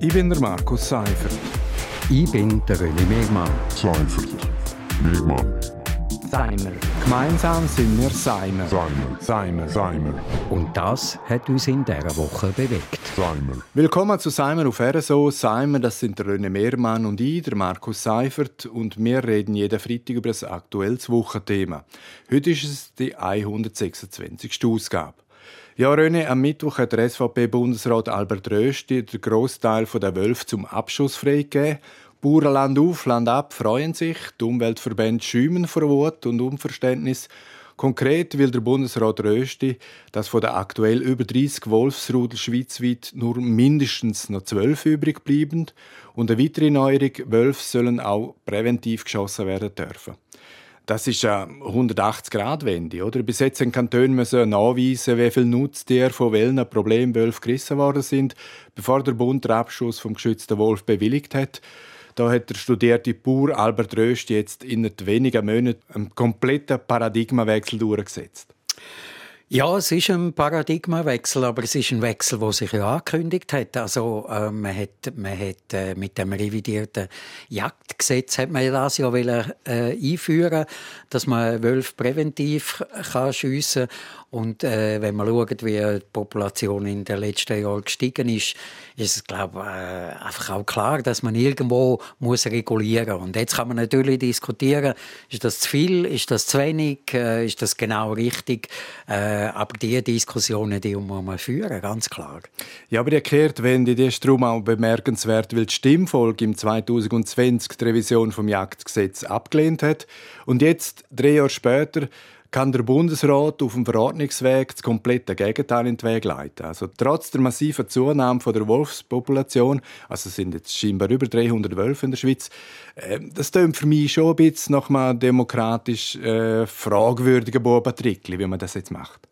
Ich bin der Markus Seifert. Ich bin der René Megmann. Seifert. Megmann. Seimer. Gemeinsam sind wir Seimer. Seimer. Seimer. Seimer. Und das hat uns in dieser Woche bewegt. Seimer. Willkommen zu Seimer auf RSO. Seimer, das sind der René Mehrmann und ich, der Markus Seifert. Und wir reden jeden Freitag über das aktuelles Wochenthema. Heute ist es die 126. Ausgabe. Ja, René, am Mittwoch hat der SVP-Bundesrat Albert Rösti den Großteil der Wölfe zum Abschuss freigegeben. Bauern Land auf, Land ab freuen sich, die Umweltverbände schäumen vor Wut und Unverständnis. Konkret will der Bundesrat Rösti, dass von den aktuell über 30 Wolfsrudel schweizweit nur mindestens noch 12 übrig bleiben und eine weitere Neuerung, Wölfe sollen auch präventiv geschossen werden dürfen. Das ist eine 180-Grad-Wende. Oder? Bis jetzt müssen Kantone nachweisen, wie viel Nutztiere von welchen Problemwölfen gerissen worden sind, bevor der Bund den Abschuss vom geschützten Wolf bewilligt hat. Da hat der studierte Bauer Albert Röst jetzt in wenigen Monaten einen kompletten Paradigmawechsel durchgesetzt. Ja, es ist ein Paradigmawechsel, aber es ist ein Wechsel, der sich ja angekündigt hat. Also äh, man hat, man hat äh, mit dem revidierten Jagdgesetz hat man das ja wollen, äh, einführen, dass man Wölfe präventiv kann schiessen und äh, wenn man schaut, wie die Population in den letzten Jahren gestiegen ist, ist es glaube äh, einfach auch klar, dass man irgendwo muss regulieren. Und jetzt kann man natürlich diskutieren: Ist das zu viel? Ist das zu wenig? Äh, ist das genau richtig? Äh, aber diese Diskussionen, die muss man führen, ganz klar. Ja, aber die Kehrtwende, die ist darum auch bemerkenswert, weil die Stimmfolge im 2020 die Revision vom Jagdgesetz abgelehnt hat. Und jetzt, drei Jahre später, kann der Bundesrat auf dem Verordnungsweg das komplette Gegenteil in den Weg leiten. Also trotz der massiven Zunahme der Wolfspopulation, also es sind jetzt scheinbar über 300 Wölfe in der Schweiz, äh, das klingt für mich schon ein bisschen einem demokratisch äh, fragwürdigen Bobentrickli, wie man das jetzt macht.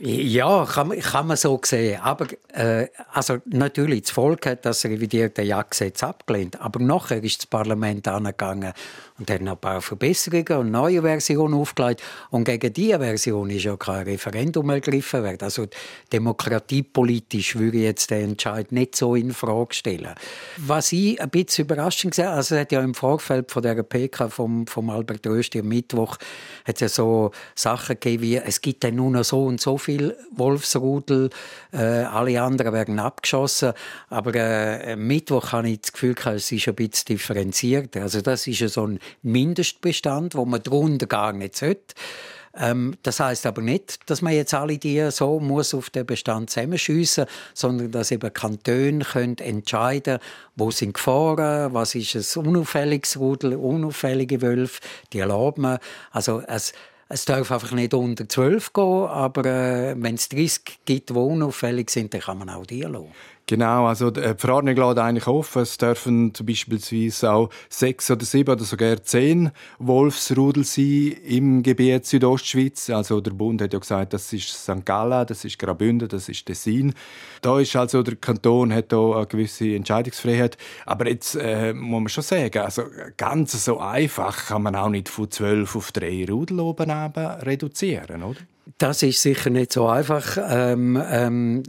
Ja, kann, kann man so sehen. Aber äh, also natürlich, das Volk hat das revidierte Jagdgesetz abgelehnt. Aber nachher ist das Parlament angegangen und hat noch ein paar Verbesserungen und neue Versionen aufgelegt. Und gegen diese Version ist ja kein Referendum ergriffen worden. Also demokratiepolitisch würde ich jetzt den Entscheid nicht so in Frage stellen. Was ich ein bisschen überraschend sehe, also es hat ja im Vorfeld von der PK vom, vom Albert Rösti am Mittwoch hat ja so Sachen gegeben wie, es gibt dann nur noch so und so viel Wolfsrudel, äh, alle anderen werden abgeschossen. Aber äh, Mittwoch habe ich das Gefühl, es ist ein bisschen differenziert. Also das ist so ein Mindestbestand, wo man darunter gar nicht sollte. Ähm, das heißt aber nicht, dass man jetzt alle die so muss auf den Bestand zusammenschiessen, sondern dass eben Kantone können entscheiden, wo sind Gefahren, was ist ein unauffälliges Rudel, unauffällige Wölfe, die erlauben. Also es es darf einfach nicht unter 12 gehen, aber äh, wenn es 30 gibt, die unauffällig sind, dann kann man auch die lassen. Genau, also die Verordnung lädt eigentlich offen. Es dürfen beispielsweise auch sechs oder sieben oder sogar zehn Wolfsrudel sein im Gebiet Südostschweiz. Also der Bund hat ja gesagt, das ist St. Gallen, das ist Graubünden, das ist Tessin. Da ist also der Kanton hat da eine gewisse Entscheidungsfreiheit. Aber jetzt äh, muss man schon sagen, also ganz so einfach kann man auch nicht von zwölf auf drei Rudel oben reduzieren, oder? Das ist sicher nicht so einfach. Ähm, ähm,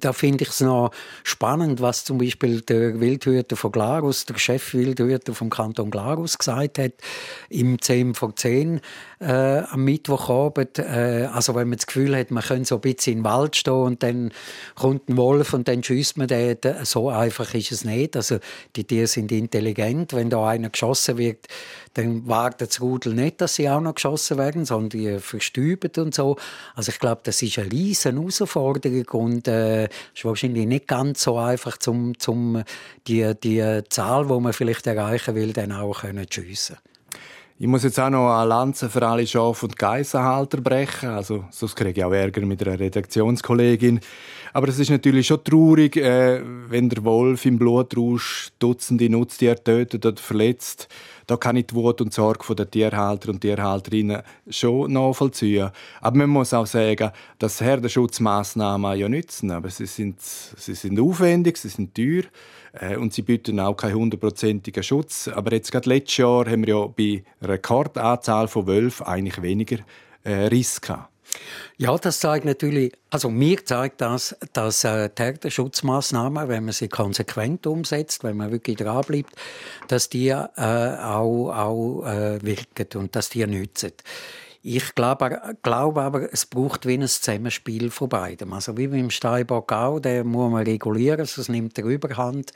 da finde ich es noch spannend, was zum Beispiel der Wildhüter von Glarus, der Chefwildhüter vom Kanton Glarus gesagt hat im 10 vor 10 äh, am Mittwochabend. Äh, also wenn man das Gefühl hat, man könnte so ein bisschen im Wald stehen und dann kommt ein Wolf und dann schießt man den. So einfach ist es nicht. Also die Tiere sind intelligent. Wenn da einer geschossen wird, dann wartet das Rudel nicht, dass sie auch noch geschossen werden, sondern die verstüben und so. Also ich glaube, das ist eine riesen Herausforderung und äh, ist wahrscheinlich nicht ganz so einfach, zum, zum die, die Zahl, die man vielleicht erreichen will, dann auch können schiessen. Ich muss jetzt auch noch eine Lanze für alle Schaf- und Geissenhalter brechen. Also, sonst kriege ich auch Ärger mit einer Redaktionskollegin. Aber es ist natürlich schon traurig, äh, wenn der Wolf im Blutrausch Dutzende Nutztiere tötet oder verletzt. Da kann ich die Wut und Sorge der Tierhalter und Tierhalterinnen schon nachvollziehen. Aber man muss auch sagen, dass Herdenschutzmaßnahmen ja nützen. Aber sie sind, sie sind aufwendig, sie sind teuer. Äh, und sie bieten auch keinen hundertprozentigen Schutz. Aber jetzt gerade letztes Jahr haben wir ja bei Rekordanzahl von Wölfen eigentlich weniger äh, Riss gehabt. Ja, das zeigt natürlich, also mir zeigt das, dass äh, Täterschutzmaßnahmen, wenn man sie konsequent umsetzt, wenn man wirklich dranbleibt, dass die äh, auch, auch äh, wirken und dass die nützen. Ich glaube, glaube aber, es braucht wie ein Zusammenspiel von beiden. Also wie beim Steinbock auch, der muss man regulieren, sonst nimmt er Überhand.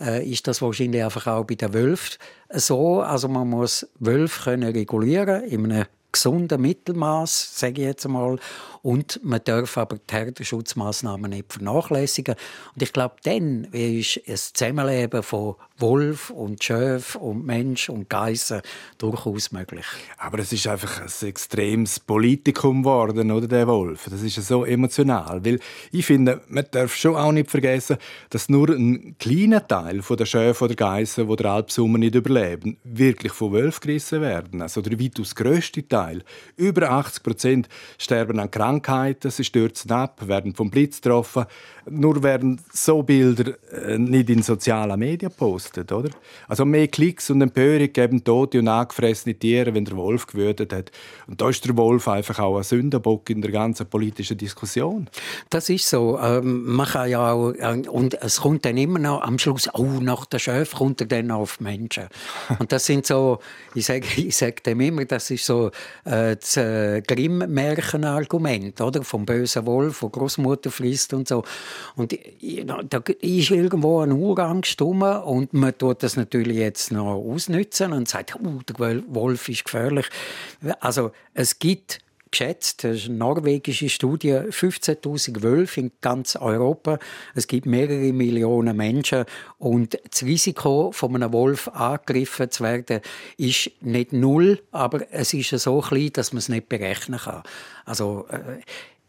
Äh, ist das wahrscheinlich einfach auch bei den Wölfen so? Also man muss Wölfe können regulieren in einem gesunden Mittelmaß, sage ich jetzt einmal. Und man darf aber die Herdenschutzmaßnahmen nicht vernachlässigen. Und ich glaube, dann ist ein Zusammenleben von Wolf und Schöf und Mensch und Geissen durchaus möglich. Aber es ist einfach ein extremes Politikum geworden, oder, der Wolf. Das ist so emotional. Weil ich finde, man darf schon auch nicht vergessen, dass nur ein kleiner Teil der Schöfe oder Geissen, die der Alpsummer nicht überleben, wirklich von Wölfen gerissen werden. Also der weitaus grösste Teil. Über 80 Prozent sterben an Krankheiten, sie stürzen ab, werden vom Blitz getroffen. Nur werden so Bilder äh, nicht in sozialen Medien gepostet, oder? Also mehr Klicks und Empörung geben tote und angefressene Tiere, wenn der Wolf gewürdet hat. Und da ist der Wolf einfach auch ein Sündenbock in der ganzen politischen Diskussion. Das ist so. Ähm, man kann ja auch, äh, und es kommt dann immer noch am Schluss, oh, nach der Chef kommt er dann auf Menschen. Und das sind so, ich sage ich sag dem immer, das ist so äh, das äh, Grimm-Märchen-Argument, oder? Vom bösen Wolf, von Großmutter frisst und so. Und da ist irgendwo ein Urangst rum und man tut das natürlich jetzt noch ausnutzen und sagt, oh, der Wolf ist gefährlich. Also es gibt geschätzt, das ist eine norwegische Studie, 15.000 Wölfe in ganz Europa. Es gibt mehrere Millionen Menschen und das Risiko, von einem Wolf angegriffen zu werden, ist nicht null, aber es ist so klein, dass man es nicht berechnen kann. Also äh,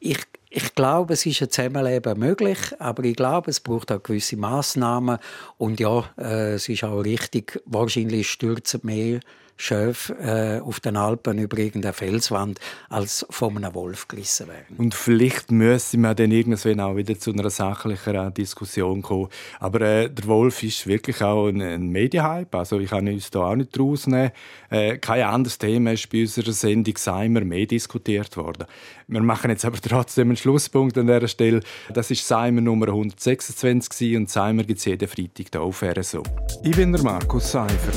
ich, ich glaube, es ist ein Zusammenleben möglich, aber ich glaube, es braucht auch gewisse Massnahmen. Und ja, äh, es ist auch richtig, wahrscheinlich stürzen mehr Schöf äh, auf den Alpen über irgendeine Felswand als von einem Wolf gerissen werden. Und vielleicht müssen wir dann irgendwann auch wieder zu einer sachlicheren Diskussion kommen. Aber äh, der Wolf ist wirklich auch ein, ein Medienhype. Also ich kann uns da auch nicht rausnehmen. Äh, kein anderes Thema ist bei unserer Sendung Seimer mehr diskutiert worden. Wir machen jetzt aber trotzdem einen Schlusspunkt an dieser Stelle. Das ist Seimer Nummer 126 und Seimer gibt es jeden Freitag hier auf RSO. Ich bin der Markus Seifert.